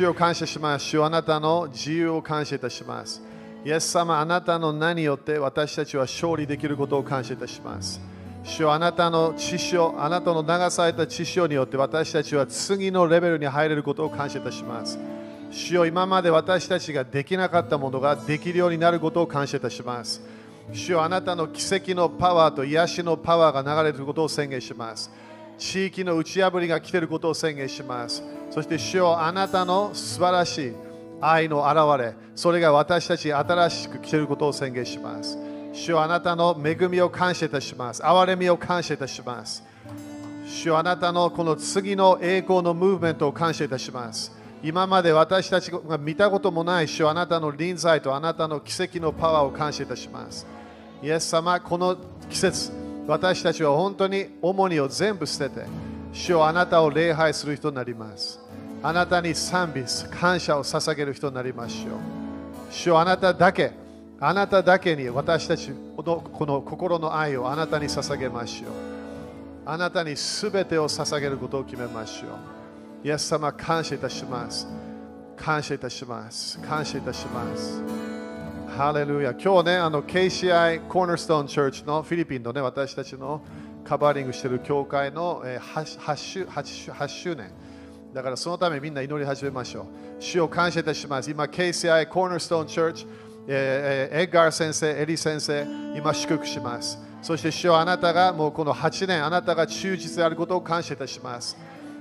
主を感謝します。主よあなたの自由を感謝いたします。イエス様、あなたの名によって私たちは勝利できることを感謝いたします。主よあなたの知潮、あなたの流された知潮によって私たちは次のレベルに入れることを感謝いたします。主よ今まで私たちができなかったものができるようになることを感謝いたします。主よあなたの奇跡のパワーと癒しのパワーが流れることを宣言します。地域の打ち破りが来ていることを宣言します。そして主よあなたの素晴らしい愛の現れ、それが私たち新しく来ていることを宣言します。主よあなたの恵みを感謝いたします。憐れみを感謝いたします。主よあなたのこの次の栄光のムーブメントを感謝いたします。今まで私たちが見たこともない主よあなたの臨在とあなたの奇跡のパワーを感謝いたします。イエス様、この季節、私たちは本当に重荷を全部捨てて、主よあなたを礼拝する人になります。あなたに賛美、感謝を捧げる人になりましょう。主よあなただけ、あなただけに私たちのこの心の愛をあなたに捧げましょう。あなたにすべてを捧げることを決めましょう。イエス様、感謝いたします。感謝いたします。感謝いたします。ハレルヤ。今日ね、あの KCI コーナーストーンチャーチのフィリピンのね、私たちのカバーリングしている教会の、8, 8, 周 8, 8周年。だからそのためみんな祈り始めましょう。主を感謝いたします。今、KCI コーナーストーンチャーチ、えーエッガー先生、エリ先生、今祝福します。そして主よあなたがもうこの8年、あなたが忠実であることを感謝いたします。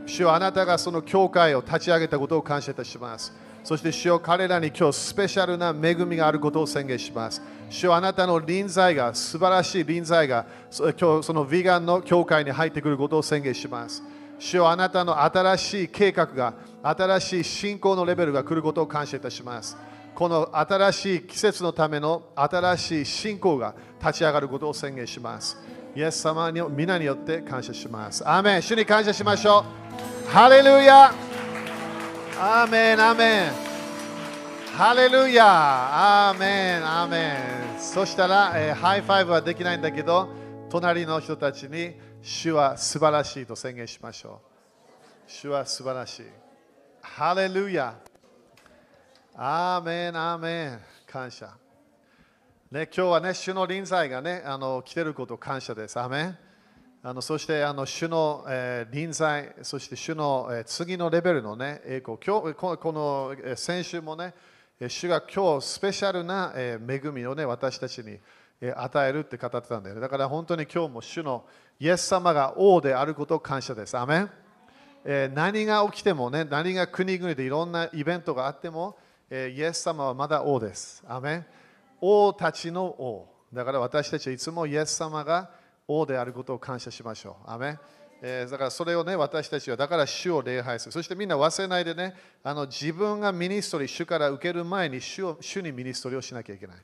主よあなたがその教会を立ち上げたことを感謝いたします。そして主よ彼らに今日スペシャルな恵みがあることを宣言します。主よあなたの臨在が、素晴らしい臨在が、今日そのヴィガンの教会に入ってくることを宣言します。主よあなたの新しい計画が、新しい信仰のレベルが来ることを感謝いたします。この新しい季節のための新しい信仰が立ち上がることを宣言します。イエス様の皆によって感謝します。アーメン主に感謝しましょう。ハレルヤアーメンアーメンハレルヤアーメンアーメンそしたら、えー high five はできないんだけど、隣の人たちに主は素晴らしいと宣言しましょう。主は素晴らしい。ハレルヤアーメン、アーメン。感謝。ね、今日はね、主の臨在がね、あの来てること感謝です。アーメン。あのそしてあの主の、えー臨在、そして主の、えー次のレベルのね、栄光。今日このこの、え先週もね、主が今日スペシャルな、えー恵みをね、私たちに、えー与えるって語ってたんだよね。だから本当に今日も主のイエス様が王であることを感謝です。アメン。えー何が起きてもね、何が国々でいろんなイベントがあっても、えーイエス様はまだ王です。アメン王たちの王。だから私たちはいつもイエス様が王であることを感謝しましょう。アーメン。えーだからそれをね、私たちはだから主を礼拝する。そしてみんな忘れないでね、あの自分がミニストリー、主から受ける前に主を主にミニストリーをしなきゃいけない。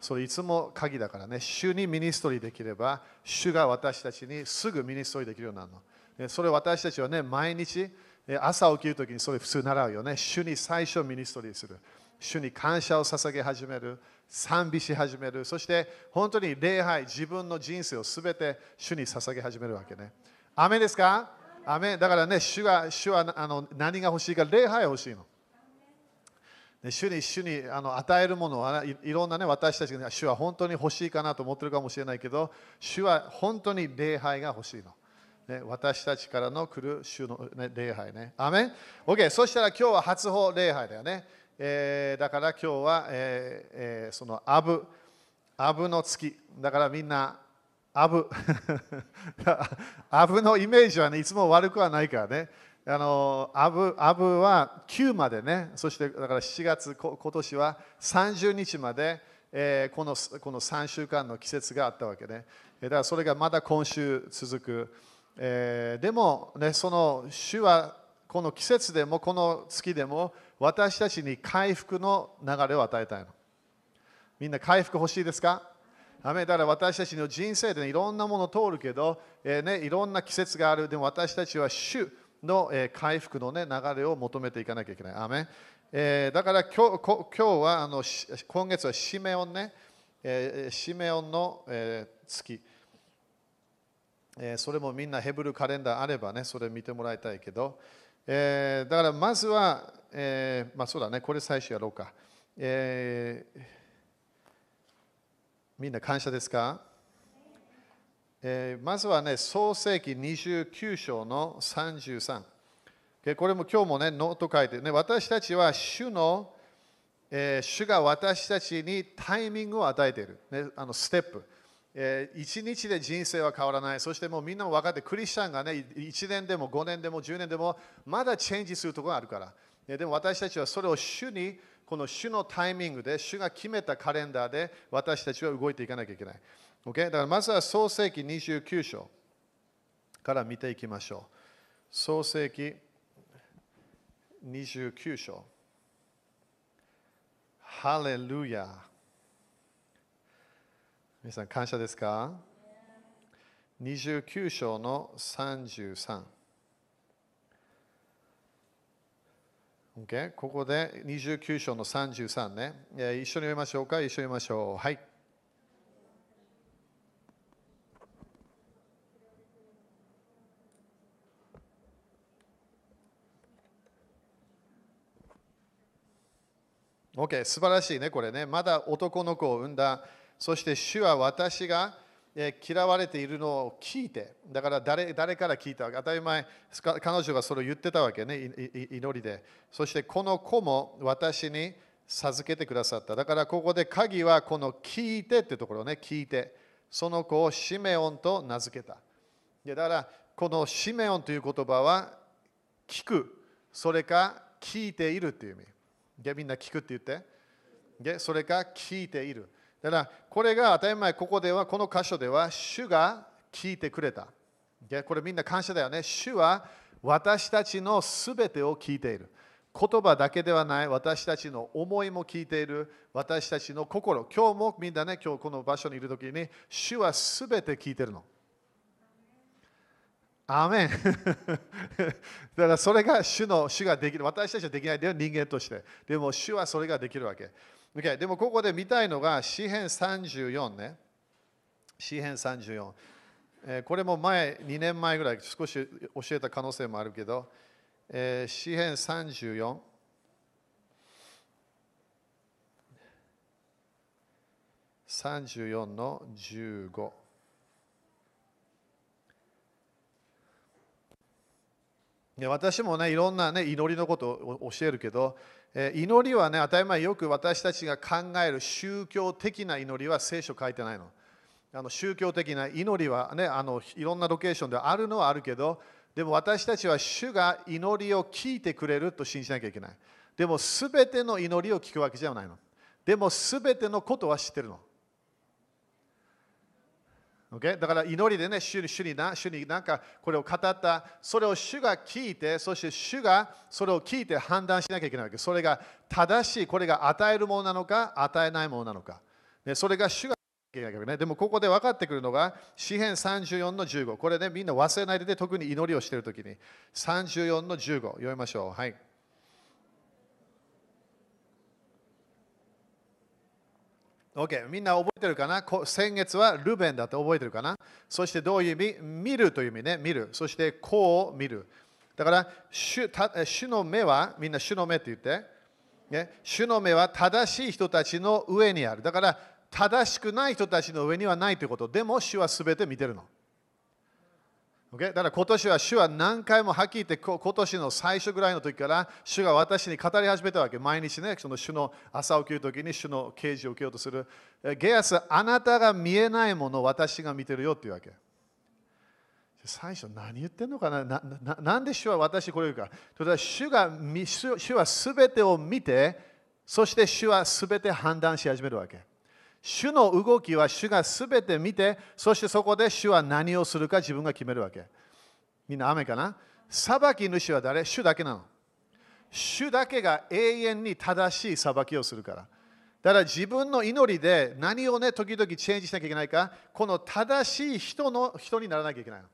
それいつも鍵だからね、主にミニストリーできれば、主が私たちにすぐミニストリーできるようになるの。えそれ私たちはね、毎日、朝起きるときにそれ普通習うよね。主に最初ミニストリーする。主に感謝を捧げ始める。賛美し始める。そして本当に礼拝、自分の人生をすべて主に捧げ始めるわけね。アメですか？アメだからね、主が主はあの何が欲しいか、礼拝欲しいの。主に主にあの与えるものはいろんなね私たちが主は本当に欲しいかなと思ってるかもしれないけど主は本当に礼拝が欲しいの。ね、私たちからの来る主の、ね、礼拝ね。アメン ?OK、そしたら今日は初歩礼拝だよね。えーだから今日は、えーえーそのアブ、アブの月。だからみんな、アブ。アブのイメージはね、いつも悪くはないからね。あのアブアブは9までね、そしてだから7月、今年は30日まで、えーこのこの3週間の季節があったわけね。だからそれがまだ今週続く。えーでも、ね、その主はこの季節でもこの月でも私たちに回復の流れを与えたいの。みんな回復欲しいですか？アだから私たちの人生で、ね、いろんなもの通るけど、えーね、いろんな季節がある。でも私たちは主の、えー回復の、ね、流れを求めていかなきゃいけない。アメンえーだから今日今日はあの今月はシメオンね、えーシメオンの、えー月。えーそれもみんなヘブルカレンダーあればね、それ見てもらいたいけど、えーだからまずは、えーまあそうだね、これ最初やろうか。えーみんな感謝ですか、えーまずはね、創世記29章の33。これも今日もね、ノート書いて、ね、私たちは主の、えー主が私たちにタイミングを与えている、ね、あのステップ。えー一日で人生は変わらない。そしてもうみんなも分かって、クリスチャンがね、1年でも5年でも10年でも、まだチェンジするところがあるから。ねでも私たちはそれを主に、この主のタイミングで、主が決めたカレンダーで、私たちは動いていかなきゃいけない。OK？だからまずは創世記29章から見ていきましょう。創世記29章。ハレルヤ。皆さん感謝ですか ?29 章の33。OK？ここで29章の33ね。えー一緒に読みましょうか？一緒に読みましょう。はい。OK、素晴らしいね、これね。まだ男の子を産んだ。そして主は私が、嫌われているのを聞いて、だから誰誰から聞いたわけ？当たり前、彼女がそれを言ってたわけね、祈りで。そしてこの子も私に授けてくださった。だからここで鍵はこの聞いてってところね、聞いて。その子をシメオンと名付けた。だからこのシメオンという言葉は聞く、それか聞いているっていう意味。みんな聞くって言って。それか聞いている。だからこれが当たり前、ここでは、この箇所では、主が聞いてくれた。これみんな感謝だよね。主は私たちのすべてを聞いている。言葉だけではない、私たちの思いも聞いている、私たちの心。今日もみんなね、今日この場所にいるときに、主はすべて聞いてるの。アーメン だからそれが主の主ができる。私たちはできないで人間として。でも主はそれができるわけ。Okay、でもここで見たいのが詩編34ね。詩編34。えーこれも前、2年前ぐらい少し教えた可能性もあるけど、えー詩編34。34の15。私もね、いろんな、ね、祈りのことを教えるけど、祈りはね、当たり前よく私たちが考える宗教的な祈りは聖書書いてないの。あの宗教的な祈りはね、あのいろんなロケーションであるのはあるけど、でも私たちは主が祈りを聞いてくれると信じなきゃいけない。でも、全ての祈りを聞くわけじゃないの。でも、全てのことは知ってるの。Okay? だから祈りでね、主に主にな主になんかこれを語った、それを主が聞いて、そして主がそれを聞いて判断しなきゃいけないわけ。それが正しい、これが与えるものなのか、与えないものなのか。ね、それが主がね、でもここで分かってくるのが、詩編34の15。これね、みんな忘れないでね、特に祈りをしているときに。34の15。読みましょう。はい。OK、みんな覚えてるかな？先月はルベンだって覚えてるかな？そしてどういう意味見るという意味ね、見る。そしてこう見る。だから主た主の目は、みんな主の目って言って、ね、主の目は正しい人たちの上にある。だから正しくない人たちの上にはないということ。でも主はすべて見てるの。Okay? だから今年は主は何回もはっきり言って今年の最初ぐらいの時から主が私に語り始めたわけ。毎日ね、その主の朝起きる時に主の啓示を受けようとする。ゲアス、あなたが見えないものを私が見てるよっていうわけ。最初何言ってんのかな？なななんで主は私これ言うか？ということは主が主はすべてを見て、そして主はすべて判断し始めるわけ。主の動きは主がすべて見て、そしてそこで主は何をするか自分が決めるわけ。みんな雨かな？裁き主は誰？主だけなの。主だけが永遠に正しい裁きをするから。だから自分の祈りで何をね、時々チェンジしなきゃいけないか、この正しい人の人にならなきゃいけないの。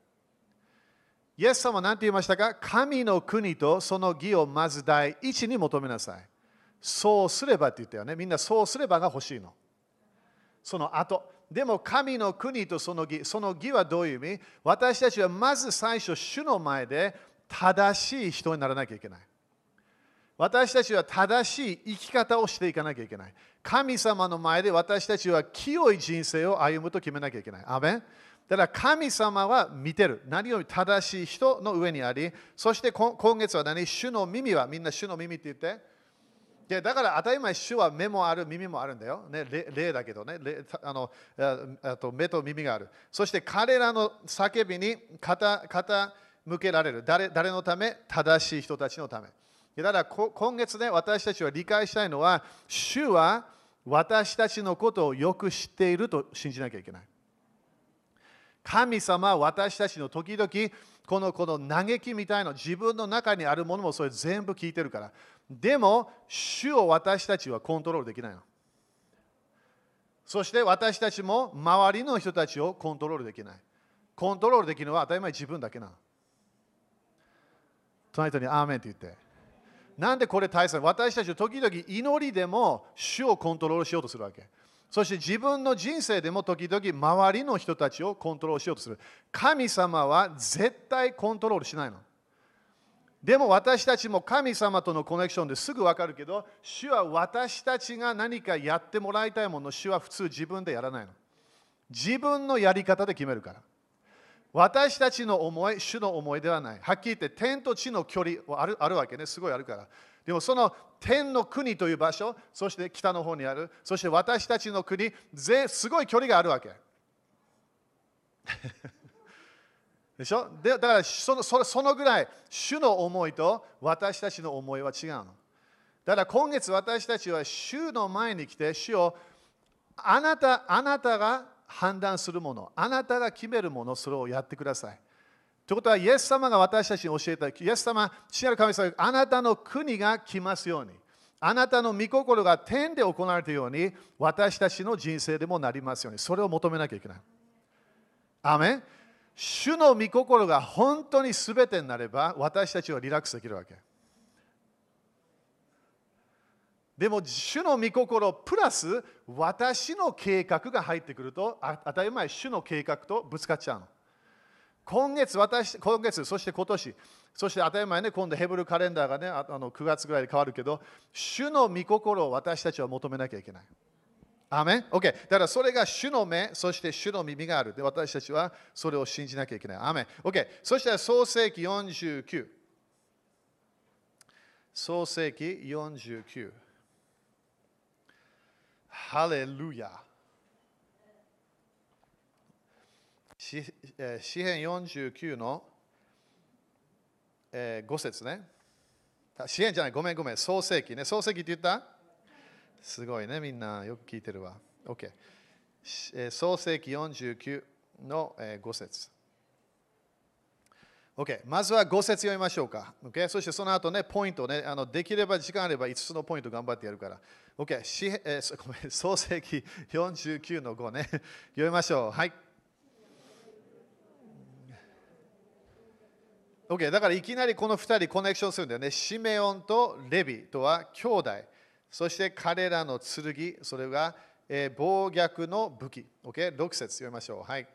イエス様は何て言いましたか？神の国とその義をまず第一に求めなさい。そうすればって言ったよね。みんなそうすればが欲しいの。その後。でも神の国とその義、その義はどういう意味？私たちはまず最初、主の前で正しい人にならなきゃいけない。私たちは正しい生き方をしていかなきゃいけない。神様の前で私たちは清い人生を歩むと決めなきゃいけない。アメンだから神様は見てる。何より正しい人の上にあり、そして今月は何？主の耳は、みんな主の耳って言って。でだから当たり前、主は目もある、耳もあるんだよ。ね、霊だけどねあのあと目と耳がある。そして彼らの叫びに傾けられる誰。誰のため？正しい人たちのため。だから今月ね、私たちは理解したいのは、主は私たちのことをよく知っていると信じなきゃいけない。神様は私たちの時々、このこの嘆きみたいな自分の中にあるものもそれ全部聞いてるから。でも、主を私たちはコントロールできないの。そして私たちも周りの人たちをコントロールできない。コントロールできるのは当たり前自分だけなの。隣人にアーメンって言って。なんでこれ大切私たちは時々祈りでも主をコントロールしようとするわけ。そして自分の人生でも時々周りの人たちをコントロールしようとする。神様は絶対コントロールしないの。でも私たちも神様とのコネクションですぐ分かるけど、主は私たちが何かやってもらいたいもの、主は普通自分でやらないの。自分のやり方で決めるから。私たちの思い、主の思いではない。はっきり言って、天と地の距離はあるあるわけね、すごいあるから。でもその天の国という場所、そして北の方にある、そして私たちの国、すごい距離があるわけ。でしょ？でだからそのそそのぐらい、主の思いと私たちの思いは違うの。だから今月私たちは主の前に来て、主をあなたあなたが判断するもの、あなたが決めるもの、それをやってください。ということは、イエス様が私たちに教えた、イエス様、父なる神様、あなたの国が来ますように、あなたの御心が天で行われているように、私たちの人生でもなりますように、それを求めなきゃいけない。アメン主の御心が本当に全てになれば、私たちはリラックスできるわけ。でも主の御心プラス私の計画が入ってくると当たり前主の計画とぶつかっちゃうの。今月私、今月、そして今年、そして当たり前ね、今度ヘブルカレンダーがね、あの9月ぐらいで変わるけど、主の御心を私たちは求めなきゃいけない。アメン ?OK。だからそれが主の目、そして主の耳がある。で、私たちはそれを信じなきゃいけない。アメン ?OK。そして創世紀49。創世紀49。ハレルヤ。詩編49の、えー、5節ね。詩編じゃない、ごめんごめん、創世記ね。創世記って言った？すごいね、みんなよく聞いてるわ。OK。創世記49の、5節 OK、まずは5節読みましょうか。OK、そしてその後ね、ポイントね、あのできれば時間あれば5つのポイント頑張ってやるから。OK、しえー、ごめん創世記49の5ね、読みましょう。はい。OK、だからいきなりこの2人コネクションするんだよね。シメオンとレビとは兄弟。そして彼らの剣、それが、えー、暴虐の武器。OK、6節読みましょう。はい。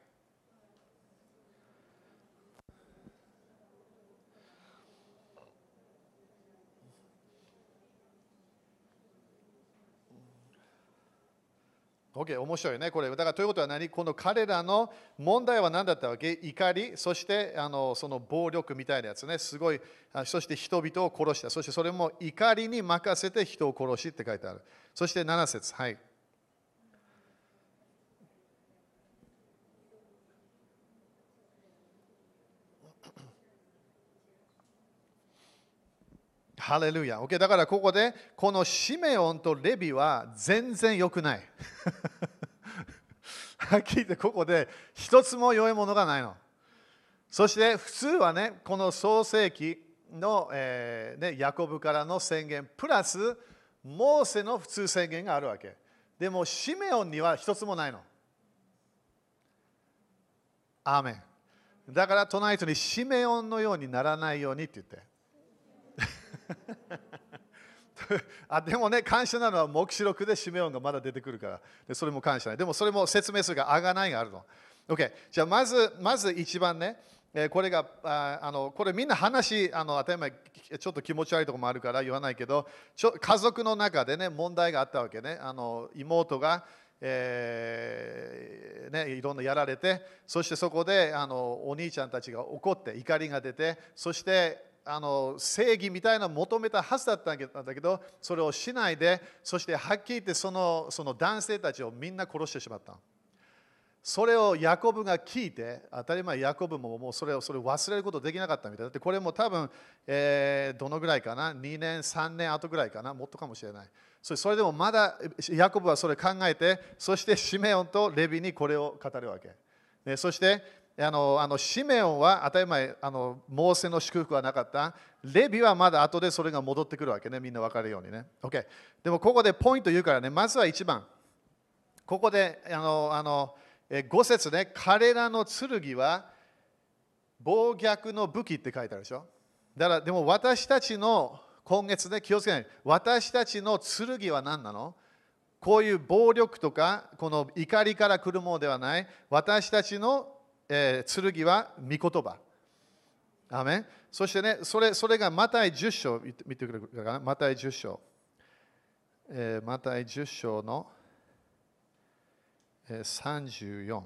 OK、面白いね、これ。だからということは何？この彼らの問題は何だったわけ？怒り、そしてあのその暴力みたいなやつね。すごい、そして人々を殺した。そしてそれも怒りに任せて人を殺しって書いてある。そして7節はい。ハレルヤ。OK、だからここで、このシメオンとレビは全然良くない。はっきり言って、ここで一つも良いものがないの。そして普通はね、この創世記の、えーね、ヤコブからの宣言、プラス、モーセの普通宣言があるわけ。でも、シメオンには一つもないの。アーメン。だから、隣人にシメオンのようにならないようにって言って。あでもね、感謝なのは黙示録でシメオンがまだ出てくるからで、それも感謝ない。でもそれも説明するが、あがないがあるの。OK、じゃあまず、まず一番ね、えこれがああのこれみんな話あの当たり前ちょっと気持ち悪いところもあるから言わないけどちょ家族の中でね問題があったわけねあの妹が、えーね、いろんなやられてそしてそこであのお兄ちゃんたちが怒って怒りが出てそしてあの正義みたいなのを求めたはずだったんだけどそれをしないでそしてはっきり言ってそのその男性たちをみんな殺してしまった。それをヤコブが聞いて、当たり前、ヤコブももうそれをそれ忘れることできなかったみたいだって、これも多分、えーどのぐらいかな、2年、3年後ぐらいかな、もっとかもしれない。それそれでもまだヤコブはそれ考えて、そしてシメオンとレビにこれを語るわけ。ねそして、あのあのシメオンは当たり前あの、モーセの祝福はなかった。レビはまだ後でそれが戻ってくるわけね、みんな分かるようにね。OK。でもここでポイント言うからね、まずは1番。ここであのあの5節ね、彼らの剣は暴虐の武器って書いてあるでしょ。だから、でも私たちの今月ね、気をつけない。私たちの剣は何なの？こういう暴力とか、この怒りから来るものではない。私たちの、えー剣は御言葉。アメそしてね、それそれがマタイ10章、見て見てくれるかな？マタイ10章。えーマタイ10章のえー34。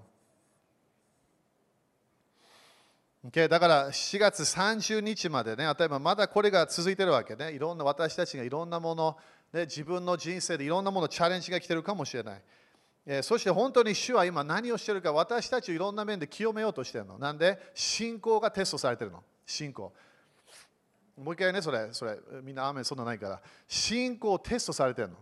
Okay だから4月30日までね、例えばまだこれが続いてるわけね。いろんな私たちがいろんなもの、ね、自分の人生でいろんなものチャレンジが来てるかもしれない。そして本当に主は今何をしてるか私たちをいろんな面で清めようとしてるの。なんで？信仰がテストされてるの。信仰。もう一回ね、それ、それ、みんなアーメンそんなないから。信仰をテストされてるの。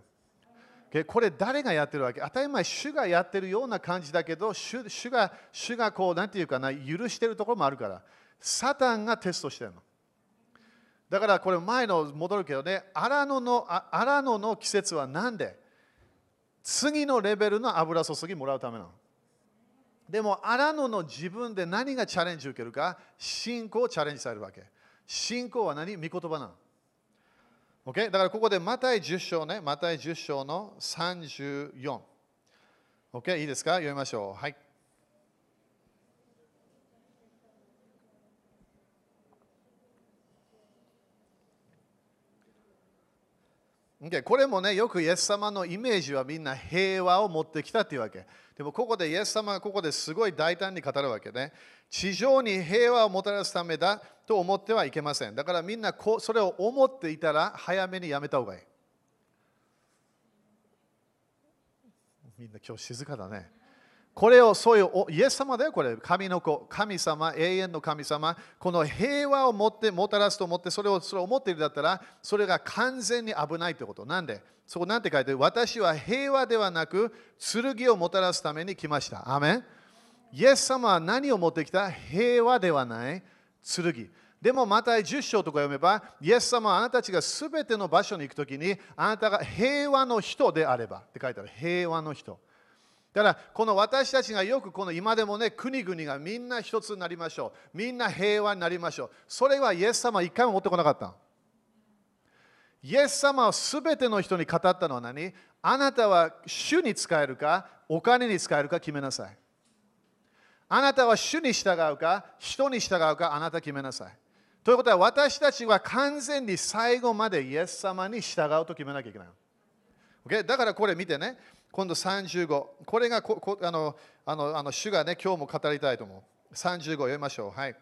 これ誰がやってるわけ？当たり前、主がやってるような感じだけど、主主が主がこう、なんていうかな、許してるところもあるから、サタンがテストしてるの。だからこれ前の戻るけどね、荒野のあ荒野の季節は何で？次のレベルの油注ぎもらうためなの。でも荒野の自分で何がチャレンジ受けるか、信仰をチャレンジされるわけ。信仰は何？御言葉なの。OK? だからここでマタイ10章ね、マタイ10章の34。OK? いいですか？読みましょう。はい。OK これもね、よくイエス様のイメージはみんな平和を持ってきたっていうわけ。でもここでイエス様がここですごい大胆に語るわけね。地上に平和をもたらすためだと思ってはいけません。だからみんなこうそれを思っていたら早めにやめた方がいい。みんな今日静かだね。これをそういうイエス様だよ、これ。神の子、神様、永遠の神様。この平和を持ってもたらすと思って、それをそれを思っているだったら、それが完全に危ないってこと。なんで？そこなんて書いてある私は平和ではなく、剣をもたらすために来ました。アメンイエス様は何を持ってきた？平和ではない剣。でもまた10章とか読めば、イエス様はあなたたちがすべての場所に行くときに、あなたが平和の人であればって書いてある。平和の人。だからこの私たちがよくこの今でもね国々がみんな一つになりましょう。みんな平和になりましょう。それはイエス様は一回も持ってこなかったイエス様はすべての人に語ったのは何？あなたは主に使えるか？お金に使えるか？決めなさい。あなたは主に従うか？人に従うか？あなた決めなさい。ということは私たちは完全に最後までイエス様に従うと決めなきゃいけない ok だからこれ見てね、今度35。これがここあのあのあの主がね、今日も語りたいと思う。35読みましょう。はい。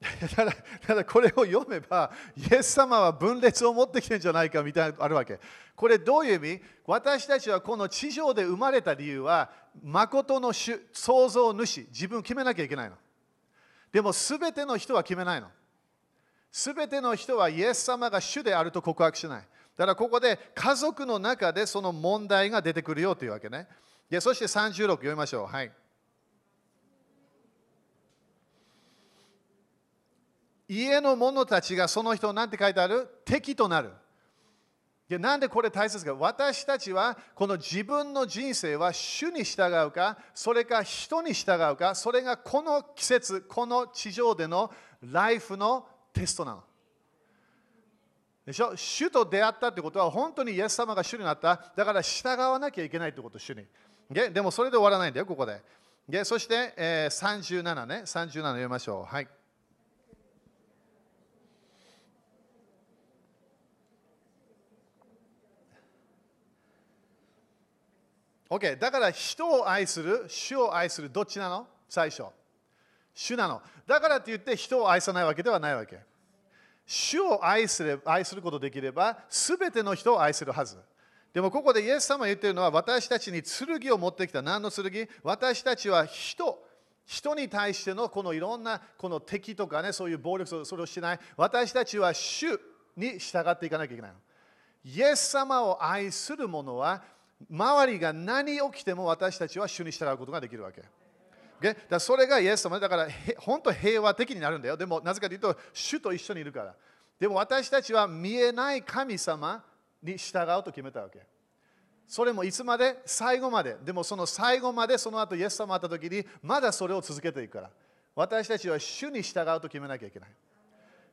ただただこれを読めば、イエス様は分裂を持ってきてるんじゃないかみたいなのあるわけ。これどういう意味？私たちはこの地上で生まれた理由は、誠の主、創造主、自分を決めなきゃいけないの。でも全ての人は決めないの。全ての人はイエス様が主であると告白しない。だからここで家族の中でその問題が出てくるよというわけね。でそして36読みましょう。はい。家の者たちがその人なんて書いてある？敵となる。でなんでこれ大切か私たちはこの自分の人生は主に従うかそれか人に従うかそれがこの季節この地上でのライフのテストなのでしょ？主と出会ったってことは本当にイエス様が主になった。だから従わなきゃいけないってこと、主に。ででもそれで終わらないんだよ、ここで。でそして、えー、37ね、37読みましょう。はい。OK、だから人を愛する、主を愛する、どっちなの？最初。主なの。だからって言って人を愛さないわけではないわけ。主を愛すれ愛することできれば、すべての人を愛するはず。でもここでイエス様が言ってるのは、私たちに剣を持ってきた。何の剣？私たちは人。人に対してのこのいろんなこの敵とかね、そういう暴力、それをしない。私たちは主に従っていかなきゃいけない。イエス様を愛する者は、周りが何起きても私たちは主に従うことができるわけ。だそれがイエス様だから本当平和的になるんだよ。でもなぜかというと主と一緒にいるから。でも私たちは見えない神様に従うと決めたわけ。それもいつまで？最後まで。でもその最後までその後イエス様会った時にまだそれを続けていくから。私たちは主に従うと決めなきゃいけない。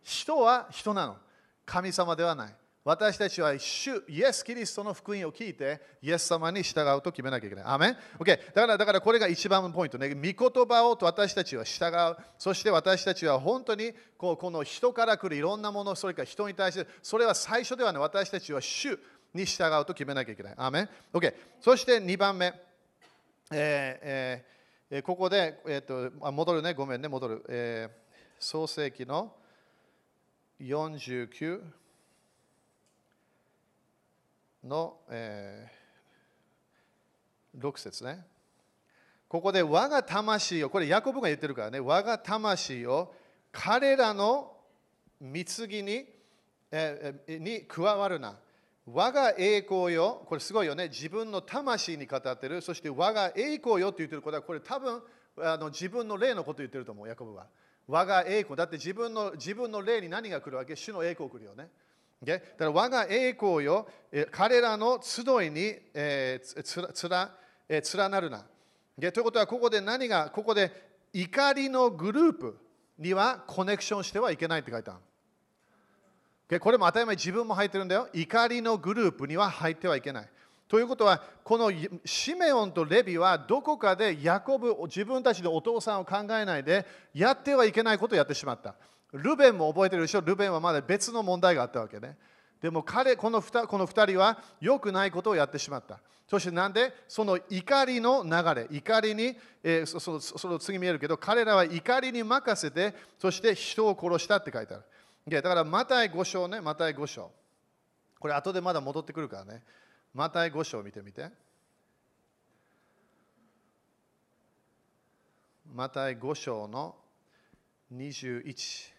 人は人なの。神様ではない。私たちは主イエス・キリストの福音を聞いて、イエス様に従うと決めなきゃいけない。アメン、okay、だからだからこれが一番のポイントね。御言葉をと私たちは従う。そして私たちは本当にこうこの人から来るいろんなもの、それから人に対して、それは最初ではない。私たちは主に従うと決めなきゃいけない。アメン、okay、そして2番目。えーえー、ここで、えーと、戻るね、ごめんね、戻る。えー、創世記の49。の、えー、6節ね。ここで我が魂を、これヤコブが言ってるからね、我が魂を彼らの貢ぎに,、えー、に加わるな。我が栄光よ、これすごいよね、自分の魂に語ってる、そして我が栄光よって言ってることは、これ多分あの自分の霊のこと言ってると思う、ヤコブは。我が栄光、だって自分の自分の霊に何が来るわけ？主の栄光来るよね。だから我が栄光よ、彼らの集いに、えー、つつら、えー、連なるな。ということは、ここで何が、ここで怒りのグループにはコネクションしてはいけないって書いてある。これも当たり前自分も入ってるんだよ。怒りのグループには入ってはいけない。ということは、このシメオンとレビはどこかでヤコブ、自分たちのお父さんを考えないで、やってはいけないことをやってしまった。ルベンも覚えてるでしょ？ルベンはまだ別の問題があったわけね。でも彼、この 2, この2人は良くないことをやってしまった。そしてなんでその怒りの流れ、怒りに、えー、そそその次見えるけど、彼らは怒りに任せて、そして人を殺したって書いてある。だからマタイ5章ね、マタイ5章。これ後でまだ戻ってくるからね。マタイ5章見てみて。マタイ5章の21。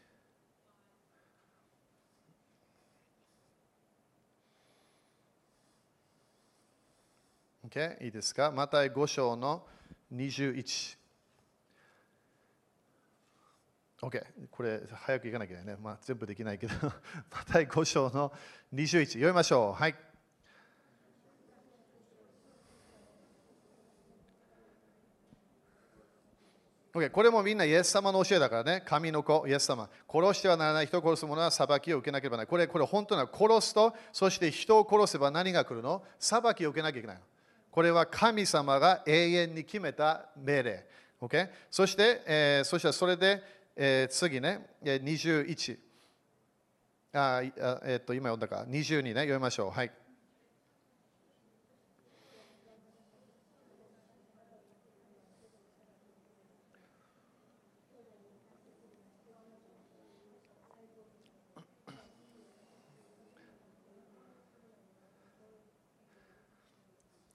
Okay? いいですか？また5章の21。OK？これ、早くいかなきゃね。まあ、全部できないけど、また5章の21。読みましょう。はい。Okay、これもみんなイエス様の教えだからね。神の子、イエス様。殺してはならない人を殺す者は裁きを受けなければならない。これ、これ本当な殺すと、そして人を殺せば何が来るの？裁きを受けなきゃいけない。これは神様が永遠に決めた命令。Okay? そして、えー、そしてそれで、えー、次ね、21。あえー、っと今読んだか、22ね、読みましょう。はい。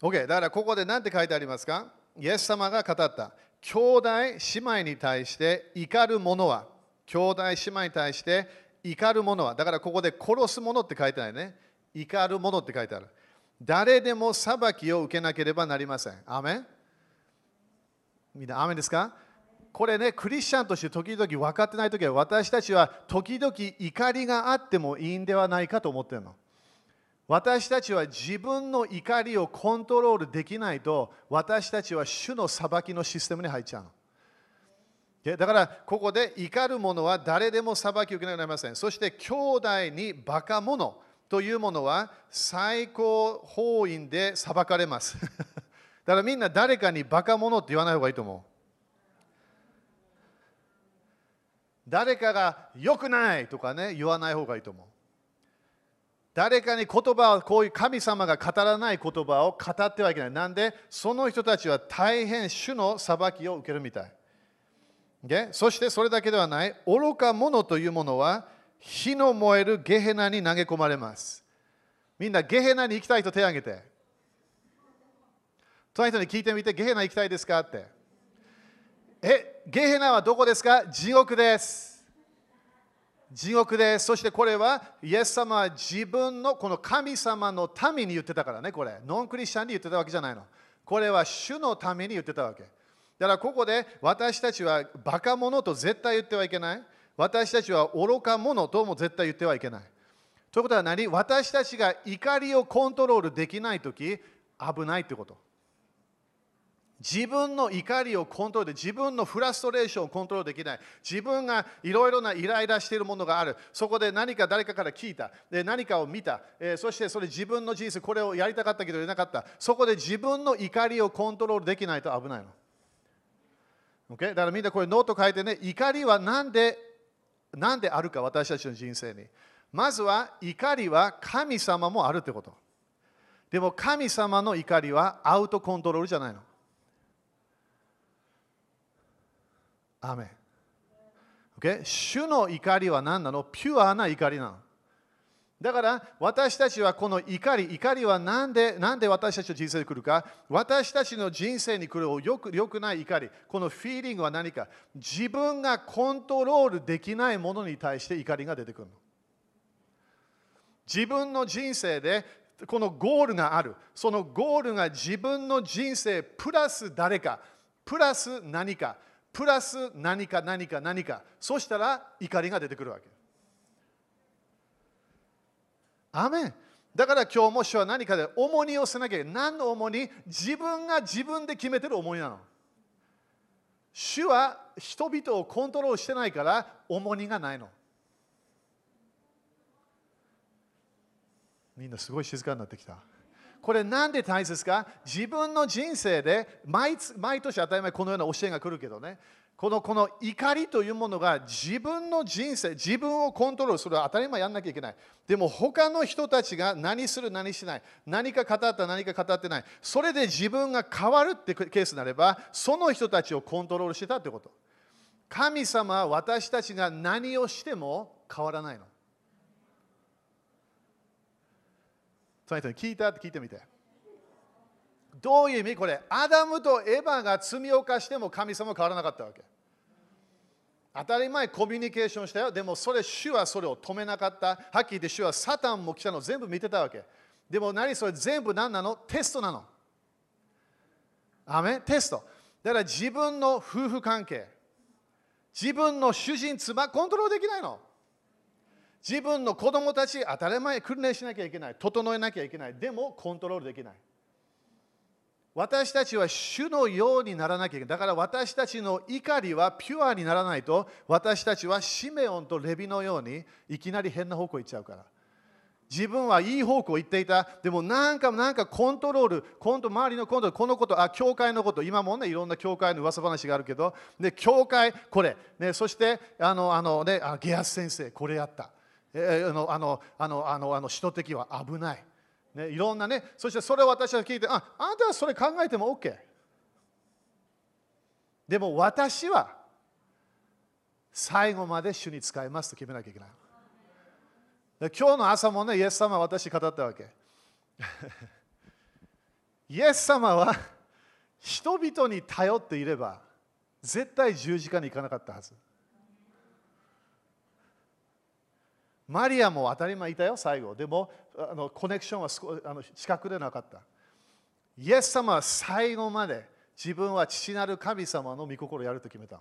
OK、だからここで何て書いてありますか？イエス様が語った。兄弟姉妹に対して怒る者は、兄弟姉妹に対して怒る者は、だからここで殺す者って書いてないね。怒る者って書いてある。誰でも裁きを受けなければなりません。アメン？みんな、アメンですか？これね、クリスチャンとして時々分かってないときは、私たちは時々怒りがあってもいいんではないかと思ってるの。私たちは自分の怒りをコントロールできないと私たちは主の裁きのシステムに入っちゃうの。だからここで怒る者は誰でも裁きを受けなければなりません。そして兄弟にバカ者というものは最高法院で裁かれます。だからみんな誰かにバカ者って言わない方がいいと思う。誰かが良くないとかね言わない方がいいと思う。誰かに言葉を、こういう神様が語らない言葉を語ってはいけない。なんで、その人たちは大変主の裁きを受けるみたい。でそしてそれだけではない、愚か者というものは火の燃えるゲヘナに投げ込まれます。みんなゲヘナに行きたいと手を挙げて。隣人に聞いてみて、ゲヘナ行きたいですか？って。え、ゲヘナはどこですか？地獄です。地獄です。そしてこれは、イエス様は自分のこの神様のために言ってたからね、これ。ノンクリスチャンに言ってたわけじゃないの。これは主のために言ってたわけ。だからここで私たちはバカ者と絶対言ってはいけない。私たちは愚か者とも絶対言ってはいけない。ということは何？私たちが怒りをコントロールできないとき、危ないってこと。自分の怒りをコントロールで自分のフラストレーションをコントロールできない。自分がいろいろなイライラしているものがある。そこで何か誰かから聞いた。で何かを見た、えー、そしてそれ自分の人生これをやりたかったけどやれなかった。そこで自分の怒りをコントロールできないと危ないの、okay? だからみんなこれノート書いてね怒りは何で何であるか私たちの人生に。まずは怒りは神様もあるってこと。でも神様の怒りは out control じゃないの。アメン。Okay? 主の怒りは何なの？ピュアな怒りなの。だから私たちはこの怒り、怒りは何で何で私たちの人生に来るか？私たちの人生に来るよくよくない怒り、このフィーリングは何か？自分がコントロールできないものに対して怒りが出てくるの。自分の人生でこのゴールがある。そのゴールが自分の人生プラス誰か、プラス何か。プラス何か何か何か。そしたら怒りが出てくるわけ。アメン。だから今日も主は何かで重荷をせなきゃ何の重荷？自分が自分で決めてる重荷なの。主は人々をコントロールしてないから重荷がないの。みんなすごい静かになってきた。これなんで大切か？自分の人生で毎毎年当たり前このような教えが来るけどねこのこの怒りというものが自分の人生、自分をコントロールする当たり前やんなきゃいけない。でも他の人たちが何する、何しない、何か語った、何か語ってない、それで自分が変わるってケースになれば、その人たちをコントロールしてたってこと。神様は私たちが何をしても変わらないの。その人に聞いたって聞いてみて。どういう意味？これアダムとエヴァが罪を犯しても神様は変わらなかったわけ。当たり前コミュニケーションしたよ。でもそれ、主はそれを止めなかった。はっきり言って主はサタンも来たの全部見てたわけ。でも何それ？全部何なの？テストなの。アメテスト。だから自分の夫婦関係、自分の主人、妻、コントロールできないの。自分の子供たち、当たり前訓練しなきゃいけない。整えなきゃいけない。でもコントロールできない。私たちは主のようにならなきゃいけない。だから私たちの怒りはピュアにならないと、私たちはシメオンとレビのようにいきなり変な方向行っちゃうから。自分はいい方向行っていた。でもなんかなんかコントロール、コント周りのコントロール、このこと、あ、教会のこと、今もね、いろんな教会の噂話があるけど、で、教会、これ、ね、そして、あの、あのね、あゲアス先生、これやった。えー、あの、あの、あの、あの、あの、首都的は危ない。ね、いろんなね、そしてそれを私は聞いて、あ、あなたはそれ考えても OK。でも私は最後まで主に使いますと決めなきゃいけない。今日の朝もね、イエス様は私語ったわけ。イエス様は人々に頼っていれば絶対十字架に行かなかったはず。マリアも当たり前いたよ、最後。でも、あのコネクションはあの近くでなかった。イエス様は最後まで自分は父なる神様の御心をやると決めた。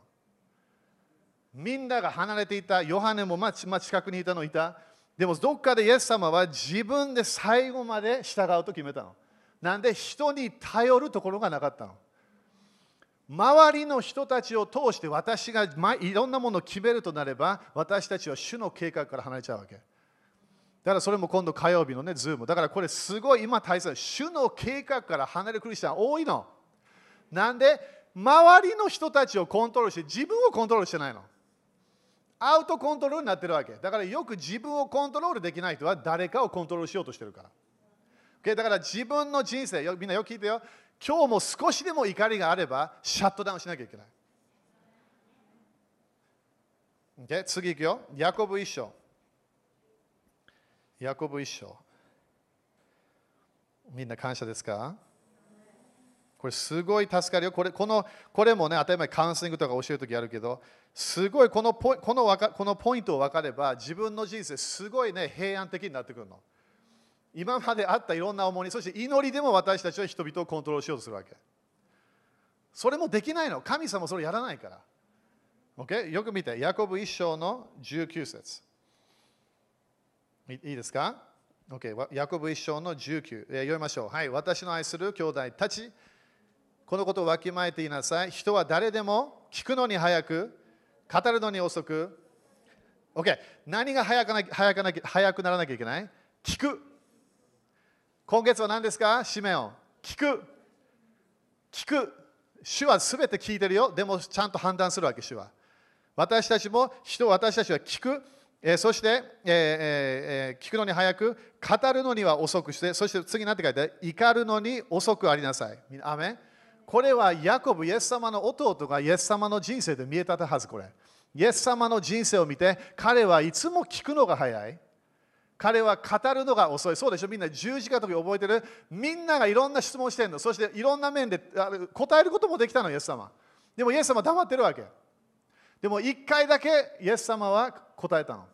みんなが離れていた、ヨハネもまあ近くにいたのいた。でもどっかでイエス様は自分で最後まで従うと決めたの。なんで人に頼るところがなかったの。周りの人たちを通して私がいろんなものを決めるとなれば私たちは主の計画から離れちゃうわけ。だからそれも今度火曜日のね、ズーム。だからこれすごい今大切。主の計画から離れるクリスチャン多いの。なんで周りの人たちをコントロールして自分をコントロールしてないの。 out control になってるわけ。だからよく自分をコントロールできない人は誰かをコントロールしようとしてるから。だから自分の人生、みんなよく聞いてよ。今日も少しでも怒りがあれば、シャットダウンしなきゃいけない。で次いくよ。ヤコブ一章。ヤコブ一章。みんな感謝ですか？これすごい助かるよ。これこのこれもね、当たり前カウンセリングとか教えるときあるけど、すごいこのポこのかこのポイントを分かれば、自分の人生すごいね、平安的になってくるの。今まであったいろんな重荷、そして祈りでも私たちは人々をコントロールしようとするわけ。それもできないの。神様それやらないから。Okay? よく見て、ヤコブ一章の19節いいですか、okay、ヤコブ一章の19、えー、読みましょう。はい、私の愛する兄弟たち、このことをわきまえていなさい。人は誰でも聞くのに早く、語るのに遅く。OK、何が早くな早くな早くならなきゃいけない？聞く。今月は何ですか？使命を。聞く。聞く。主はすべて聞いてるよ。でもちゃんと判断するわけ、主は。私たちも人、私たちは聞く。えー、そして、えーえー、聞くのに早く、語るのには遅くして、そして次何て書いて怒るのに遅くありなさい。アメこれはヤコブ、イエス様の弟がイエス様の人生で見えたはず、これ。イエス様の人生を見て、彼はいつも聞くのが早い。彼は語るのが遅い。そうでしょみんな十字架の時覚えてるみんながいろんな質問してるの。そしていろんな面で答えることもできたの、イエス様。でもイエス様黙ってるわけ。でも一回だけイエス様は答えたの。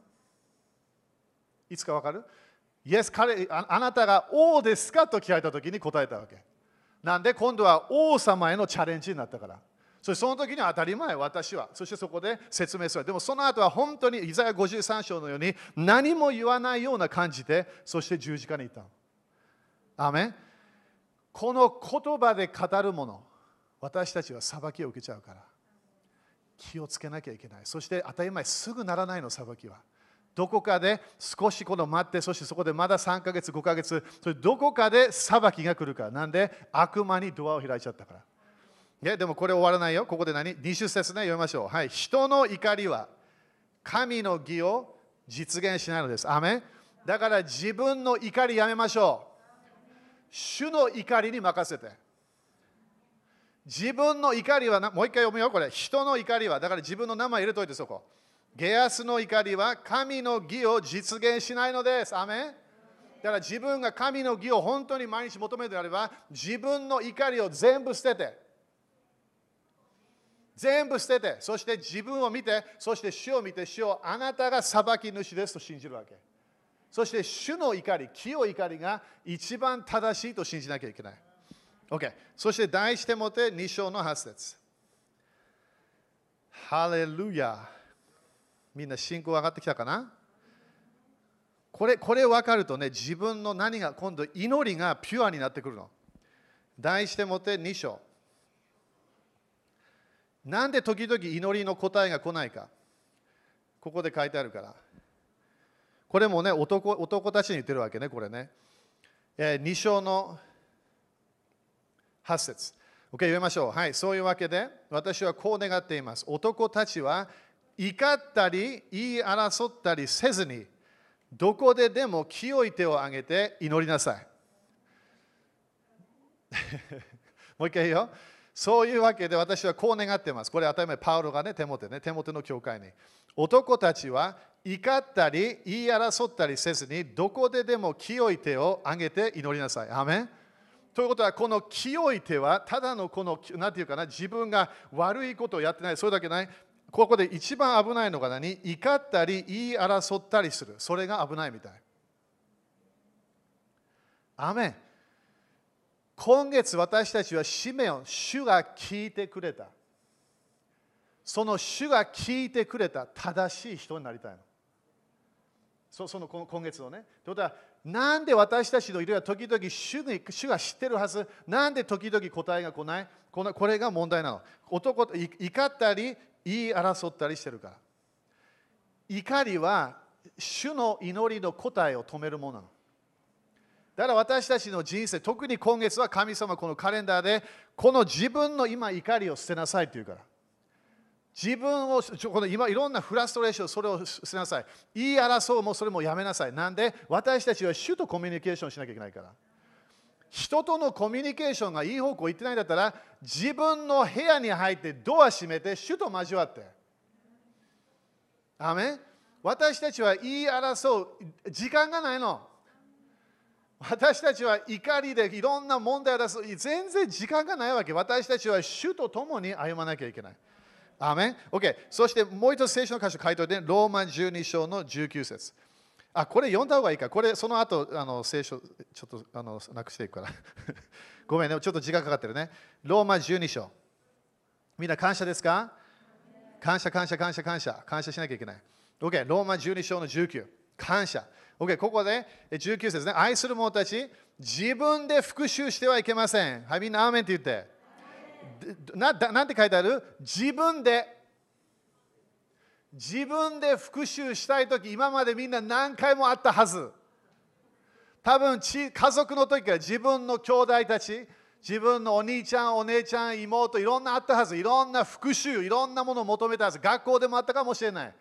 いつかわかる？イエス彼ああなたが王ですか？と聞かれた時に答えたわけ。なんで今度は王様へのチャレンジになったから。そしてその時には当たり前、私は。そしてそこで説明する。でもその後は本当にイザヤ53章のように何も言わないような感じで、そして十字架に行った。アメこの言葉で語るもの、私たちは裁きを受けちゃうから。気をつけなきゃいけない。そして当たり前、すぐならないの、裁きは。どこかで少しこの待って、そしてそこでまだ3ヶ月、5ヶ月、それどこかで裁きが来るから。なんで悪魔にドアを開いちゃったから。やでもこれ終わらないよ。ここで何 ?20 節ね、読みましょう。はい。人の怒りは神の義を実現しないのです。アメだから自分の怒りやめましょう。主の怒りに任せて。自分の怒りはもう一回読むよ、これ。人の怒りは、だから自分の名前入れといてそこ。ゲアスの怒りは神の義を実現しないのです。アメだから自分が神の義を本当に毎日求めるであれば、自分の怒りを全部捨てて、全部捨てて、そして自分を見て、そして主を見て、主をあなたが裁き主ですと信じるわけ。そして主の怒り、清い怒りが一番正しいと信じなきゃいけない。OK。そして題してもて2章の8節ハレルヤ。みんな信仰上がってきたかな？これ、これ分かるとね、自分の何が今度祈りがピュアになってくるの。題してもて2章。なんで時々祈りの答えが来ないか。ここで書いてあるから。これもね、男男たちに言ってるわけね、これね。えー、2章の8節 OK、読みましょう。はい、そういうわけで、私はこう願っています。男たちは怒ったり、言い争ったりせずに、どこででも清い手を挙げて祈りなさい。もう一回言うよ。そういうわけで私はこう願っています。これ当たり前、パウロがね、手元ね、手元の教会に。男たちは怒ったり言い争ったりせずに、どこででも清い手を挙げて祈りなさい。アメンということは、この清い手は、ただのこの、なんていうかな、自分が悪いことをやってない、それだけない。ここで一番危ないのが何？怒ったり言い争ったりする。それが危ないみたい。アメン今月私たちは使命を主が聞いてくれた。その主が聞いてくれた正しい人になりたいの。そその今月のね。ということは、なんで私たちのいるは時々主に主が知ってるはずなんで時々答えが来ない？このこれが問題なの。男と怒ったり言い争ったりしてるから。怒りは主の祈りの答えを止めるものなの。だから私たちの人生、特に今月は神様このカレンダーで、この自分の今怒りを捨てなさいって言うから。自分を、この今いろんなフラストレーション、それを捨てなさい。言い争うもそれもやめなさい。なんで私たちは主とコミュニケーションしなきゃいけないから。人とのコミュニケーションがいい方向行ってないんだったら、自分の部屋に入ってドア閉めて、主と交わって。アメ私たちは言い争う時間がないの。私たちは怒りでいろんな問題を出す。全然時間がないわけ。私たちは主と共に歩まなきゃいけない。アメン ?OK。そしてもう一つ聖書の箇所書いておいて、ローマ12章の19節。あ、これ読んだ方がいいか。これ、その後、あの聖書、ちょっとあのなくしていくから。ごめんね、ちょっと時間かかってるね。ローマ12章。みんな感謝ですか？感謝、感謝、感謝、感謝。感謝しなきゃいけない。OK。ローマ12章の19。感謝。OK、ここで19節ね。愛する者たち、自分で復讐してはいけません。はい、みんな、アーメンって言って。ななんて書いてある？自分で。自分で復讐したいとき、今までみんな何回もあったはず。多分ち家族の時から自分の兄弟たち、自分のお兄ちゃん、お姉ちゃん、妹、いろんなあったはず。いろんな復讐、いろんなものを求めたはず。学校でもあったかもしれない。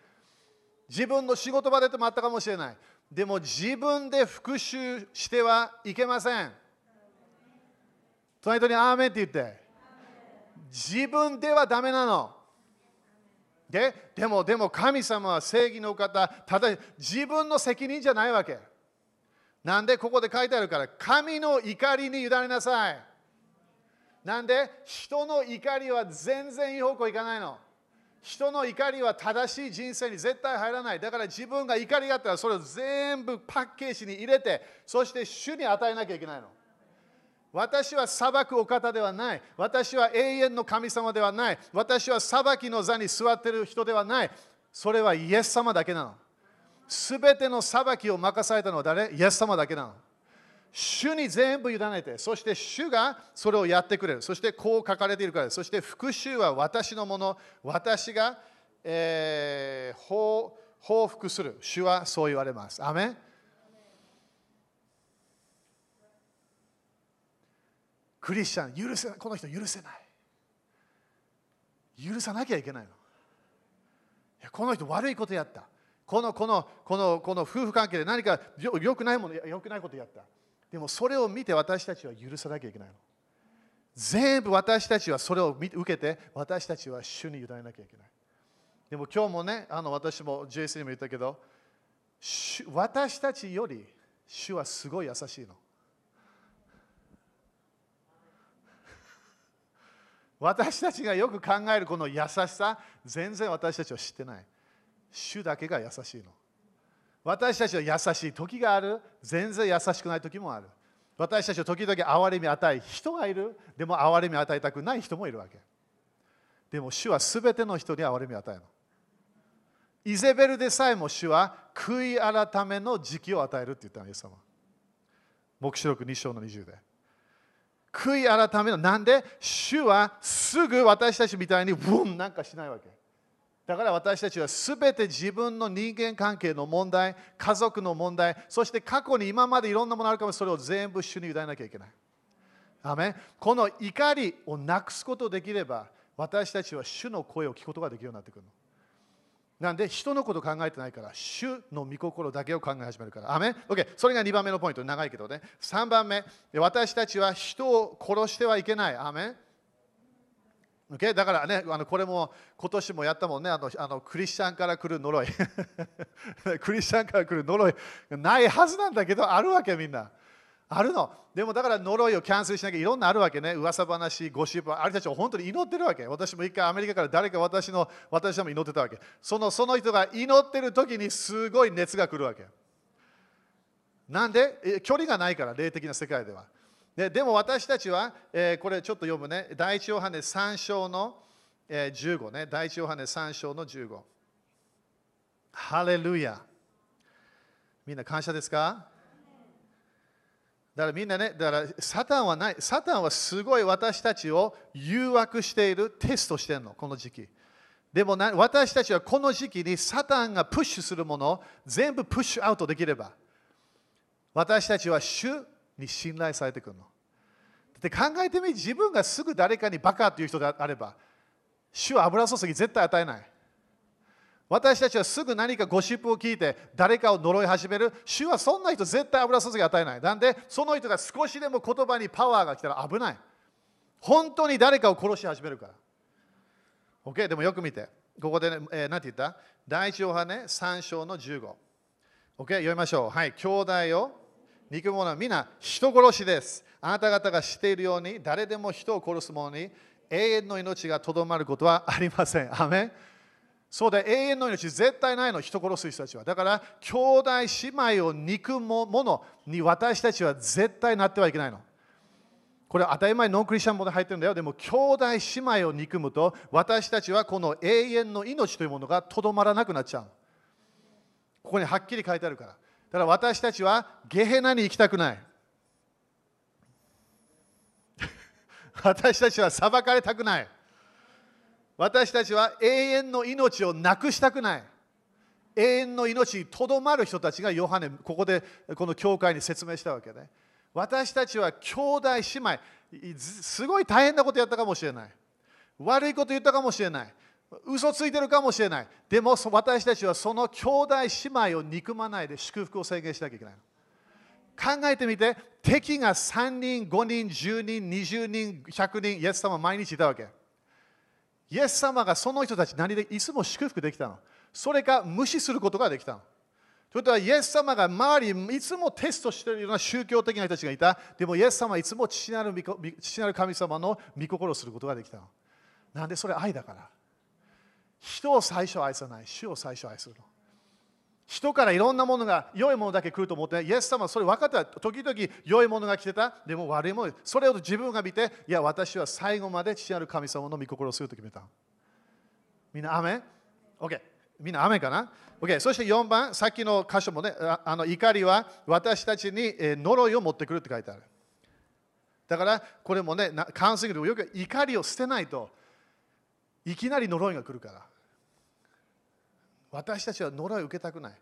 自分の仕事場でもあったかもしれない。でも自分で復讐してはいけません。隣人にアーメンって言って。自分ではダメなの。ででも、でも神様は正義の方、ただ自分の責任じゃないわけ。なんでここで書いてあるから、神の怒りに委ねなさい。なんで人の怒りは全然いい方向行かないの。人の怒りは正しい人生に絶対入らない。だから自分が怒りがあったらそれを全部パッケージに入れて、そして主に与えなきゃいけないの。私は裁くお方ではない。私は永遠の神様ではない。私は裁きの座に座っている人ではない。それはイエス様だけなの。すべての裁きを任されたのは誰？イエス様だけなの。主に全部委ねて、そして主がそれをやってくれる。そしてこう書かれているからそして復讐は私のもの、私が、えー、報報復する。主はそう言われます。アメンクリスチャン、許せないこの人許せない。許さなきゃいけないの。いこの人悪いことやった。このこのこのこの夫婦関係で何かよくないもの、よくないことやった。でもそれを見て私たちは許さなきゃいけないの。全部私たちはそれを受けて私たちは主に委ねなきゃいけない。でも今日もね、あの私も JS にも言ったけど、私たちより主はすごい優しいの。私たちがよく考えるこの優しさ、全然私たちは知ってない。主だけが優しいの。私たちは優しい時がある、全然優しくない時もある。私たちは時々憐れみ与え人がいる、でも憐れみ与えたくない人もいるわけ。でも主はすべての人に憐れみを与えるの。イゼベルでさえも主は悔い改めの時期を与えるって言ったの、イエス様。黙示録2章の20で。悔い改めの、なんで？主はすぐ私たちみたいにブンなんかしないわけ。だから私たちはすべて自分の人間関係の問題、家族の問題、そして過去に今までいろんなものあるかもそれを全部主に委ねなきゃいけない。アメこの怒りをなくすことできれば、私たちは主の声を聞くことができるようになってくるの。なんで人のこと考えてないから、主の御心だけを考え始めるから。アメ ?OK。それが2番目のポイント。長いけどね。3番目、私たちは人を殺してはいけない。アメ Okay? だからね、あのこれも今年もやったもんね、あのあのクリスチャンから来る呪い。クリスチャンから来る呪いないはずなんだけど、あるわけみんな。あるの。でもだから呪いをキャンセルしなきゃいろんなあるわけね。噂話、ゴシップ、あれたちは本当に祈ってるわけ。私も一回アメリカから誰か私の、私でも祈ってたわけ。そのその人が祈ってる時にすごい熱が来るわけ。なんで？距離がないから、霊的な世界では。ででも私たちは、えー、これちょっと読むね、第一ヨハネ3章の、えー、15ね、第一ヨハネ3章の15。ハレルヤ。みんな感謝ですか？だからみんなね、だからサタンはない、サタンはすごい私たちを誘惑しているテストしてるの、この時期。でもな私たちはこの時期にサタンがプッシュするものを全部プッシュアウトできれば、私たちは主に信頼されてくるの。で考えてみ、自分がすぐ誰かにバカという人であれば、主は油注ぎ絶対与えない。私たちはすぐ何かゴシップを聞いて誰かを呪い始める。主はそんな人絶対油注ぎ与えない。なんで、その人が少しでも言葉にパワーが来たら危ない。本当に誰かを殺し始めるから。OK? でもよく見て。ここでね、えー、何て言った？第一ヨハね、3章の15。OK? 読みましょう。はい。兄弟を憎む者は皆人殺しです。あなた方が知っているように誰でも人を殺す者に永遠の命がとどまることはありません。アメそうだ、永遠の命絶対ないの、人殺す人たちは。だから、兄弟姉妹を憎む者に私たちは絶対なってはいけないの。これ当たり前ノンクリスチャンも入ってるんだよ。でも、兄弟姉妹を憎むと、私たちはこの永遠の命というものがとどまらなくなっちゃう。ここにはっきり書いてあるから。だから私たちはゲヘナに行きたくない。私たちは裁かれたくない。私たちは永遠の命をなくしたくない。永遠の命にとどまる人たちがヨハネ、ここでこの教会に説明したわけね。私たちは兄弟姉妹、すごい大変なことやったかもしれない。悪いこと言ったかもしれない。嘘ついてるかもしれない。でも私たちはその兄弟姉妹を憎まないで祝福を宣言しなきゃいけない。考えてみて、敵が3人、5人、10人、20人、100人、イエス様毎日いたわけ。イエス様がその人たち何でいつも祝福できたの？それか無視することができたのということは、イエス様が周りいつもテストしているような宗教的な人たちがいた。でも、イエス様はいつも父なる父なる神様の御心をすることができたの。なんでそれ愛だから。人を最初愛さない、主を最初愛するの。人からいろんなものが良いものだけ来ると思って、イエス様はそれ分かった。時々良いものが来てた。でも悪いもの。それを自分が見て、いや、私は最後まで父なる神様の御心をすると決めた。みんな、雨 ?OK。みんな雨かな ?OK。そして4番、さっきの箇所もね、あの怒りは私たちに呪いを持ってくるって書いてある。だから、これもね、関するよく怒りを捨てないといきなり呪いが来るから。私たちは呪いを受けたくない。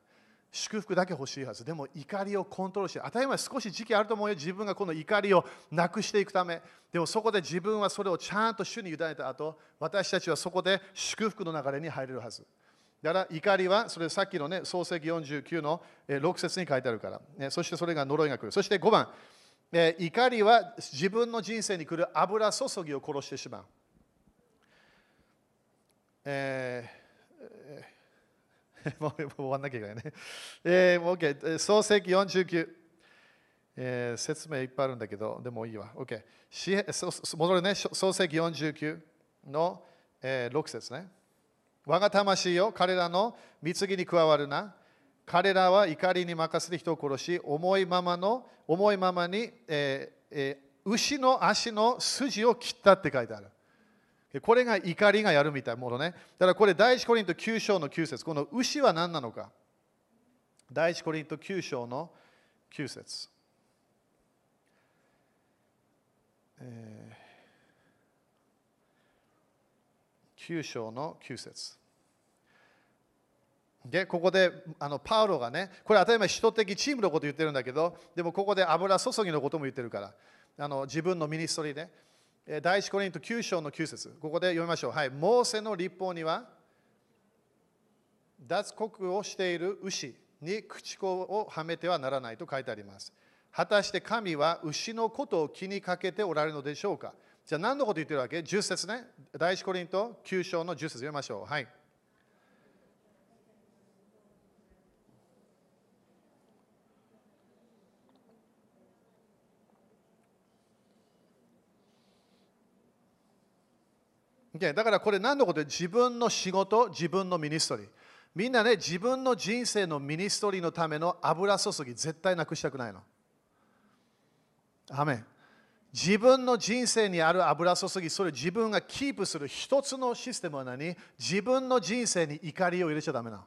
祝福だけ欲しいはず。でも怒りをコントロールして、当たり前少し時期あると思うよ。自分がこの怒りをなくしていくため。でもそこで自分はそれをちゃんと主に委ねた後、私たちはそこで祝福の流れに入れるはず。だから怒りは、それさっきのね、創世記49の6節に書いてあるから、ね。そしてそれが呪いが来る。そして5番、え怒りは自分の人生に来る油注ぎを殺してしまう。えー もう終わんなきゃいけないね。えー、OK。創世記49。えー、説明いっぱいあるんだけど、でもいいわ。OK。戻るね。創世記49の、えー、6節ね。我が魂よ、彼らの貢ぎに加わるな。彼らは怒りに任せて人を殺し、重いままの、重いままに、えーえー、牛の足の筋を切ったって書いてある。これが怒りがやるみたいなものね。だからこれ、第一コリント9章の9節この牛は何なのか。第一コリント9章の9節えー、9章の9節で、ここであのパウロがね、これ当たり前、人的チームのこと言ってるんだけど、でもここで油注ぎのことも言ってるから、あの自分のミニストリーで、ね。第一コリント9章の9節ここで読みましょう。はい。モーセの立法には、脱穀をしている牛に口子をはめてはならないと書いてあります。果たして神は牛のことを気にかけておられるのでしょうかじゃあ何のこと言ってるわけ ?10 節ね。第一コリント9章の10節読みましょう。はい。だからこれ何のこと？で自分の仕事、自分のミニストリー。みんなね、自分の人生のミニストリーのための油注ぎ、絶対なくしたくないの。アーメン。自分の人生にある油注ぎ、それ自分がキープする一つのシステムは何？自分の人生に怒りを入れちゃだめなの。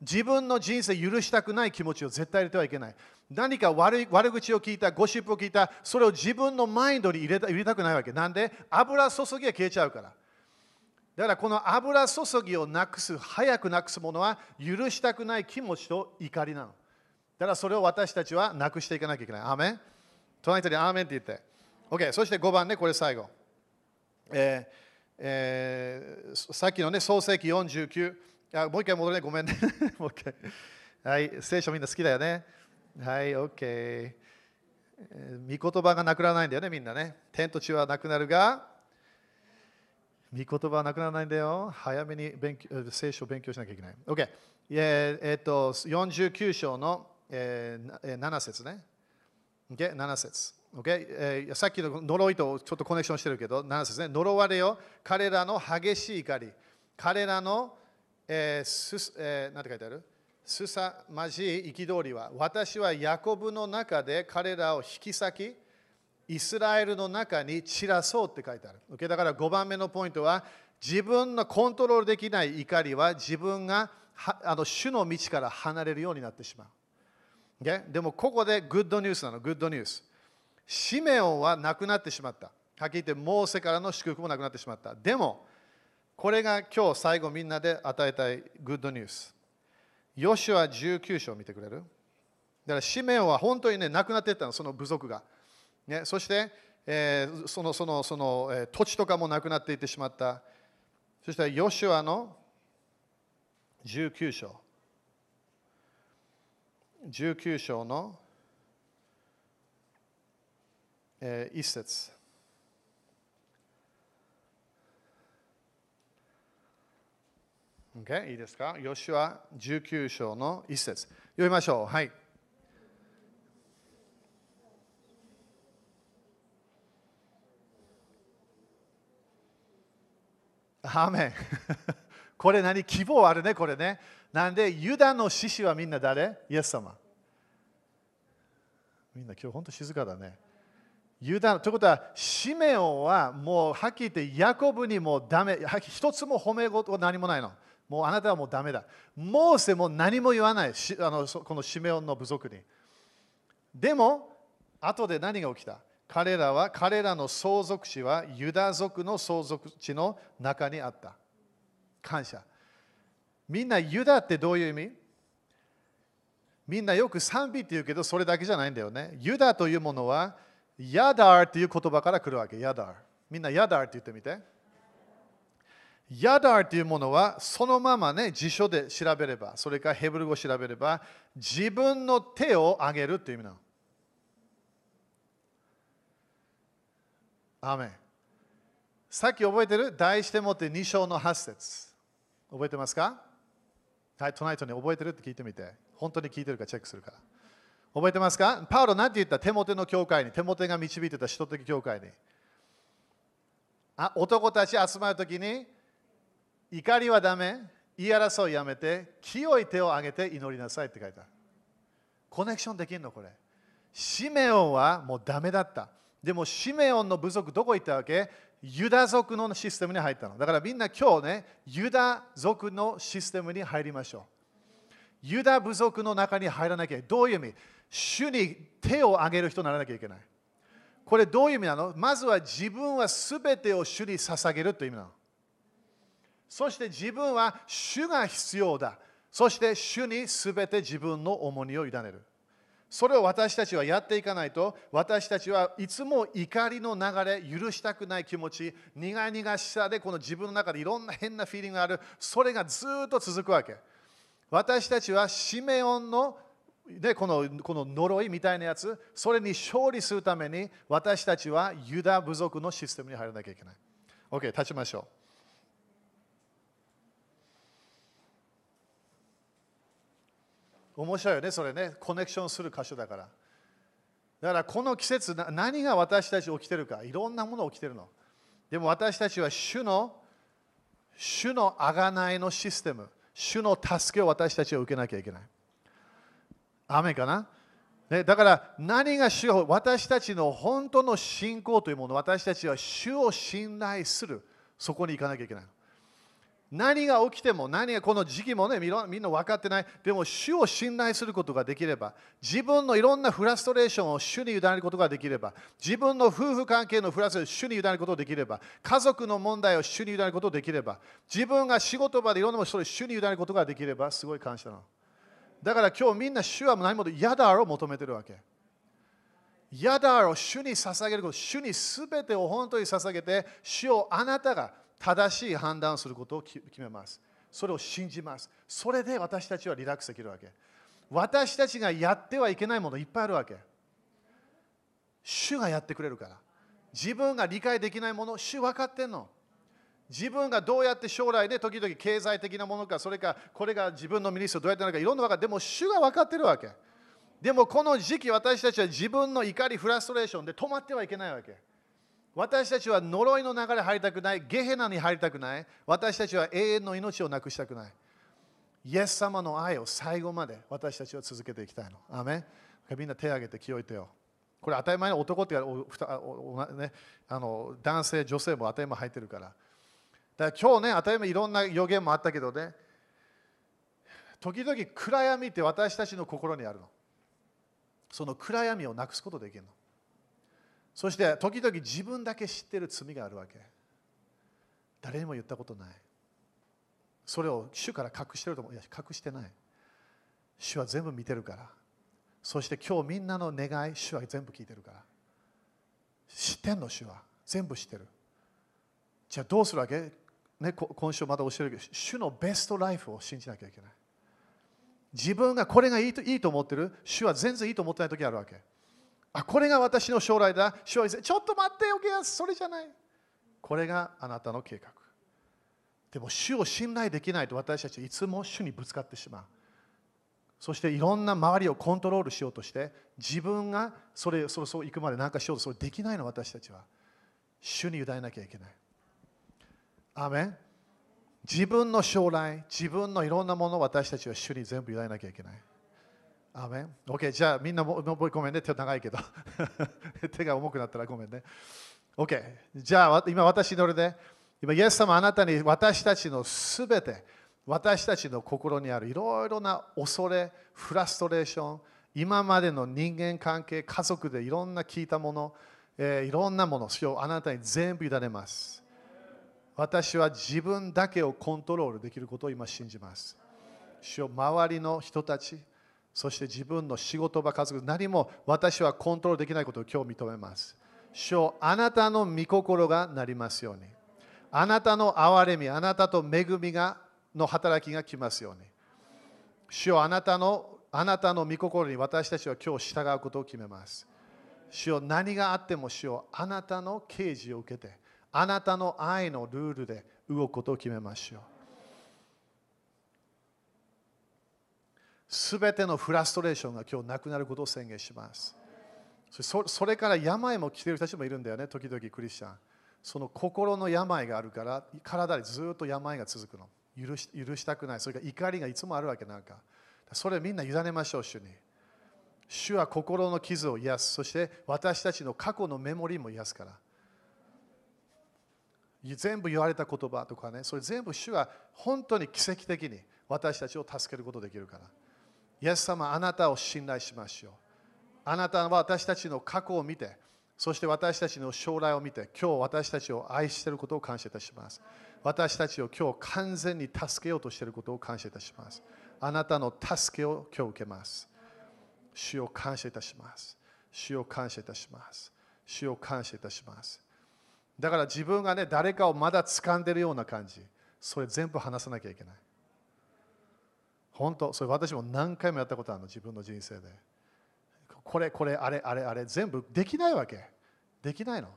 自分の人生許したくない気持ちを絶対入れてはいけない。何か悪い悪口を聞いた、ゴシップを聞いた、それを自分のマインドに入れた入れたくないわけ。なんで？油注ぎが消えちゃうから。だからこの油注ぎをなくす、早くなくすものは許したくない気持ちと怒りなの。だからそれを私たちはなくしていかなきゃいけない。アーメン隣人にアーメンって言って。OK、そして5番ね、これ最後。えーえー、さっきのね、創世記49。あもう一回戻れ、ごめんね。もう一回。はい、聖書みんな好きだよね。はい、OK。御言葉がなくならないんだよね、みんなね。天と地はなくなるが、御言葉はなくならないんだよ。早めに勉強聖書を勉強しなきゃいけない。OK。えー、えー、と49章の、えー、7節ね。OK、7節。Okay? えー、さっきの呪いとちょっとコネクションしてるけど、7節ね。呪われよ、彼らの激しい怒り、彼らの、えーすえー、なんて書いてある？すさまじい憤りは、私はヤコブの中で彼らを引き裂き、イスラエルの中に散らそうって書いてある。Okay? だから5番目のポイントは、自分のコントロールできない怒りは自分があの主の道から離れるようになってしまう。Okay? でもここでグッドニュースなの、グッドニュース。シメオンはなくなってしまった。はっきり言って、モーセからの祝福もなくなってしまった。でも、これが今日最後みんなで与えたいグッドニュース。ヨシュア19章を見てくれる？だからシメオンは本当にね、なくなっていったの、その部族が。ね、そして、えー、そのそのその、えー、土地とかもなくなっていってしまった。そしてヨシュアの19章。19章の、えー、一節。いいですか？ヨシュア19章の一節。読みましょう。はい。アーメンこれ何？希望あるね、これね。なんで、ユダの獅子はみんな誰？イエス様。みんな今日本当静かだね。ユダということは、シメオンはもうはっきり言って、ヤコブにもダメ、一つも褒め事何もないの。もうあなたはもうダメだ。モーセも何も言わない、あのこのシメオンの部族に。でも、後で何が起きた？彼らは、彼らの相続地はユダ族の相続地の中にあった。感謝。みんなユダってどういう意味？みんなよく賛美って言うけど、それだけじゃないんだよね。ユダというものは、ヤダーっていう言葉から来るわけ。ヤダー。みんなヤダーって言ってみて。ヤダーというものはそのままね辞書で調べれば、それからヘブル語を調べれば、自分の手を上げるという意味なの。アメさっき覚えてる題してもって2章の8節覚えてますか？はい、トナイトに覚えてるって聞いてみて。本当に聞いてるかチェックするから。覚えてますか？パウロなんて言った？テモテの教会に、テモテが導いてた首都的教会に。あ男たち集まるときに、怒りはダメ、言い争いやめて、清い手を挙げて祈りなさいって書いてある。コネクションできるのこれ。シメオンはもうダメだった。でもシメオンの部族どこ行ったわけ？ユダ族のシステムに入ったの。だからみんな今日ね、ユダ族のシステムに入りましょう。ユダ部族の中に入らなきゃどういう意味？主に手を挙げる人にならなきゃいけない。これどういう意味なの？まずは自分は全てを主に捧げるという意味なの。そして自分は主が必要だ。そして主に全て自分の重荷を委ねる。それを私たちはやっていかないと、私たちはいつも怒りの流れ、許したくない気持ち、苦々しさでこの自分の中でいろんな変なフィーリングがある、それがずっと続くわけ。私たちはシメオンのでこのこの呪いみたいなやつ、それに勝利するために私たちはユダ部族のシステムに入らなきゃいけない。OK、立ちましょう。面白いよね、それね。コネクションする箇所だから。だからこの季節、何が私たち起きてるか、いろんなもの起きてるの。でも私たちは主の、主の贖いのシステム、主の助けを私たちは受けなきゃいけない。雨かな？ね、だから何が主を私たちの本当の信仰というもの、私たちは主を信頼する、そこに行かなきゃいけない。何が起きても、何がこの時期もね、みんな分かってない。でも、主を信頼することができれば、自分のいろんなフラストレーションを主に委ねることができれば、自分の夫婦関係のフラストレーションを主に委ねることができれば、家族の問題を主に委ねることができれば、自分が仕事場でいろんなものを主に委ねることができれば、すごい感謝なの。だから今日みんな主は何も嫌だろう求めてるわけ。嫌だろう、主に捧げること、主に全てを本当に捧げて、主をあなたが正しい判断をすることを決めます。それを信じます。それで私たちはリラックスできるわけ。私たちがやってはいけないものいっぱいあるわけ。主がやってくれるから。自分が理解できないもの、主分かってんの。自分がどうやって将来で、時々経済的なものか、それかこれが自分のミニストどうやってなるか、いろんな分かって、でも主が分かってるわけ。でもこの時期、私たちは自分の怒り、フラストレーションで止まってはいけないわけ。私たちは呪いの流れ入りたくない、ゲヘナに入りたくない、私たちは永遠の命をなくしたくない。イエス様の愛を最後まで私たちは続けていきたいの。アメみんな手を挙げて気をいてよ。これ当たり前の男ってね、あの男性、女性も当たり前入ってるから。だから今日ね、当たり前いろんな予言もあったけどね、時々暗闇って私たちの心にあるの。その暗闇をなくすことできるの。そして時々自分だけ知ってる罪があるわけ。誰にも言ったことない。それを主から隠してると思う。いや、隠してない。主は全部見てるから。そして今日みんなの願い、主は全部聞いてるから。知ってんの、主は。全部知ってる。じゃあどうするわけ、ね、今週また教えるけど、主のベストライフを信じなきゃいけない。自分がこれがいいといいと思ってる、主は全然いいと思ってない時あるわけ。あこれが私の将来だ。将来ちょっと待っておけやそれじゃない。これがあなたの計画。でも主を信頼できないと私たちはいつも主にぶつかってしまう。そしていろんな周りをコントロールしようとして自分がそれそろそろ行くまで何かしようとそれできないの私たちは。主に委ねなきゃいけない。アメン自分の将来、自分のいろんなものを私たちは主に全部委ねなきゃいけない。アメン ?OK、じゃあみんなもごめんね、手長いけど。手が重くなったらごめんね。OK、じゃあ今私ので、今、イエス様あなたに私たちのすべて、私たちの心にあるいろいろな恐れ、フラストレーション、今までの人間関係、家族でいろんな聞いたもの、えー、いろんなものをあなたに全部委ねます。私は自分だけをコントロールできることを今信じます。主を周りの人たち、そして自分の仕事場、家族、何も私はコントロールできないことを今日認めます。主よあなたの御心がなりますように。あなたの憐れみ、あなたと恵みがの働きが来ますように。主よあなたのあなたの御心に私たちは今日従うことを決めます。主よ何があっても主よあなたの啓示を受けて、あなたの愛のルールで動くことを決めましょう。すべてのフラストレーションが今日なくなることを宣言します。それから病も来ている人たちもいるんだよね、時々クリスチャン。その心の病があるから、体でずっと病が続くの。許し許したくない。それから怒りがいつもあるわけなんか。それみんな委ねましょう、主に。主は心の傷を癒す。そして私たちの過去のメモリーも癒すから。全部言われた言葉とかね、それ全部主は本当に奇跡的に私たちを助けることができるから。イエス様、あなたを信頼しましょう。あなたは私たちの過去を見て、そして私たちの将来を見て、今日私たちを愛していることを感謝いたします。私たちを今日完全に助けようとしていることを感謝いたします。あなたの助けを今日受けます。主を感謝いたします。主を感謝いたします。主を感謝いたします。だから自分がね、誰かをまだ掴んでるような感じ、それ全部話さなきゃいけない。本当、それ私も何回もやったことあるの、自分の人生で。これ、これ、あれ、あれ、あれ、全部できないわけ。できないの。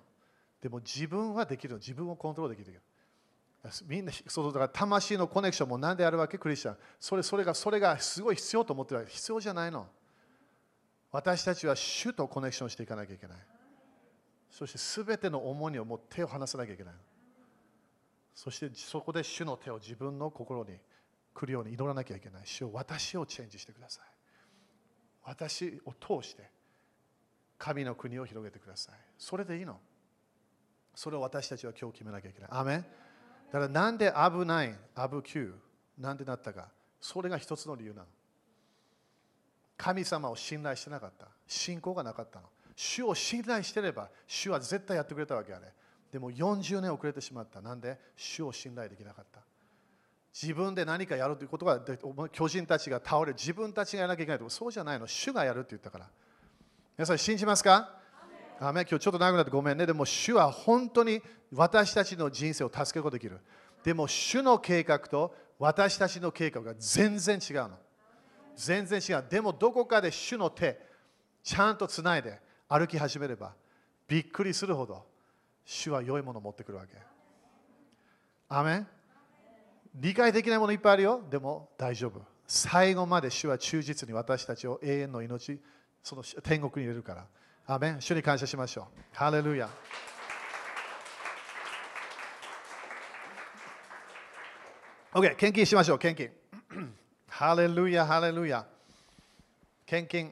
でも自分はできるの。自分をコントロールできる。みんな、そうだから魂のコネクションも何であるわけ、クリスチャン。それそれがそれがすごい必要と思ってるわけ必要じゃないの。私たちは主とコネクションしていかなきゃいけない。そしてすべての重荷をもう手を離さなきゃいけない。そしてそこで主の手を自分の心に来るように祈らなきゃいけない。主を私をチェンジしてください。私を通して神の国を広げてください。それでいいの。それを私たちは今日決めなきゃいけない。アメだからなんで危ない、危急、なんでなったか。それが一つの理由なの。神様を信頼してなかった。信仰がなかったの。主を信頼してれば、主は絶対やってくれたわけあれ。でも40年遅れてしまった。なんで？主を信頼できなかった。自分で何かやるということが、巨人たちが倒れ、自分たちがやらなきゃいけないとそうじゃないの。主がやるって言ったから。皆さん信じますか？アメ今日ちょっと長くなってごめんね。でも主は本当に私たちの人生を助けることができる。でも主の計画と私たちの計画が全然違うの。全然違う。でもどこかで主の手、ちゃんとつないで歩き始めれば、びっくりするほど主は良いものを持ってくるわけ。アメ理解できないものいっぱいあるよ。でも大丈夫。最後まで主は忠実に私たちを永遠の命、その天国に入れるから。アメン主に感謝しましょう。ハレルヤ。OK、献金しましょう、献金。ハレルヤ、ハレルヤ。献金。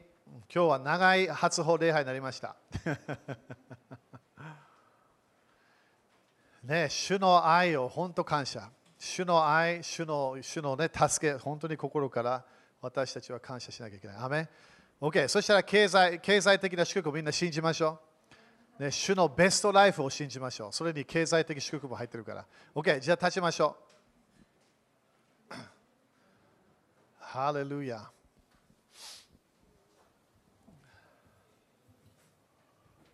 今日は長い初歩礼拝になりました。ね、主の愛を本当感謝。主の愛、主の主の、ね、助け、本当に心から私たちは感謝しなきゃいけない。アメ OK、そしたら経済経済的な祝福をみんな信じましょう、ね。主のベストライフを信じましょう。それに経済的祝福も入ってるから。OK、じゃあ立ちましょう。ハレルヤ。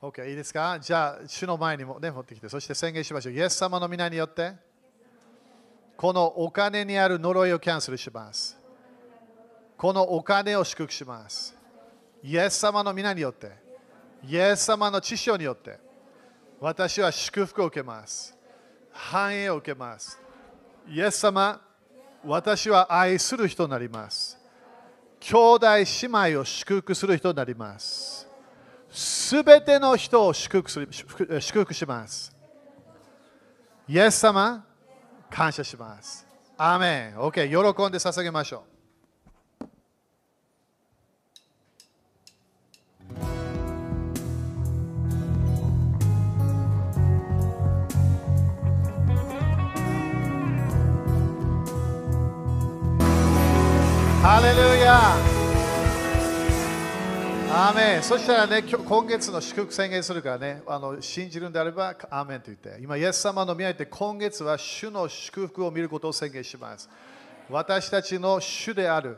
OK、いいですか？じゃあ、主の前にも、ね、持ってきて、そして宣言しましょう。イエス様の皆によって、このお金にある呪いをキャンセルします。このお金を祝福します。イエス様の皆によって、イエス様の知性によって、私は祝福を受けます。繁栄を受けます。イエス様、私は愛する人になります。兄弟姉妹を祝福する人になります。すべての人を祝福する祝福します。イエス様、感謝します。アーメン。OK、喜んで捧げましょう。ハレルヤアメンそしたらね、今月の祝福宣言するからね、あの信じるんであれば、アーメンと言って、今、イエス様の宮で今月は主の祝福を見ることを宣言します。私たちの主である、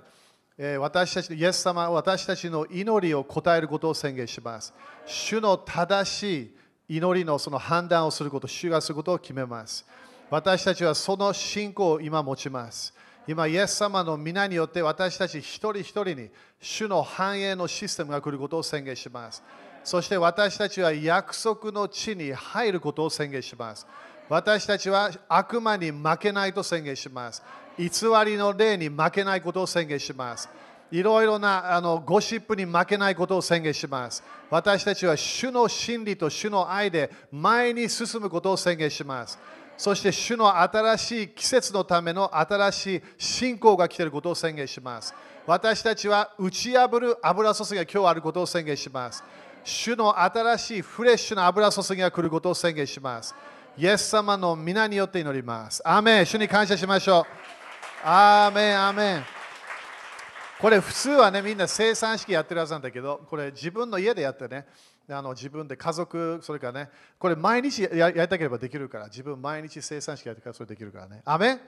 えー、私たちのイエス様、私たちの祈りを答えることを宣言します。主の正しい祈りのその判断をすること、主がすることを決めます。私たちはその信仰を今持ちます。今、イエス様の皆によって私たち一人一人に主の繁栄のシステムが来ることを宣言します。そして私たちは約束の地に入ることを宣言します。私たちは悪魔に負けないと宣言します。偽りの霊に負けないことを宣言します。いろいろなあのゴシップに負けないことを宣言します。私たちは主の真理と主の愛で前に進むことを宣言します。そして主の新しい季節のための新しい信仰が来ていることを宣言します。私たちは打ち破る油注ぎが今日あることを宣言します。主の新しいフレッシュな油注ぎが来ることを宣言します。イエス様の皆によって祈ります。アーメン主に感謝しましょう。アーメン、アメン。これ普通はね、みんな生産式やってるはずなんだけど、これ自分の家でやってね、あの自分で家族、それからね、これ毎日やりたければできるから、自分毎日生産式やってからそれできるからね。アメ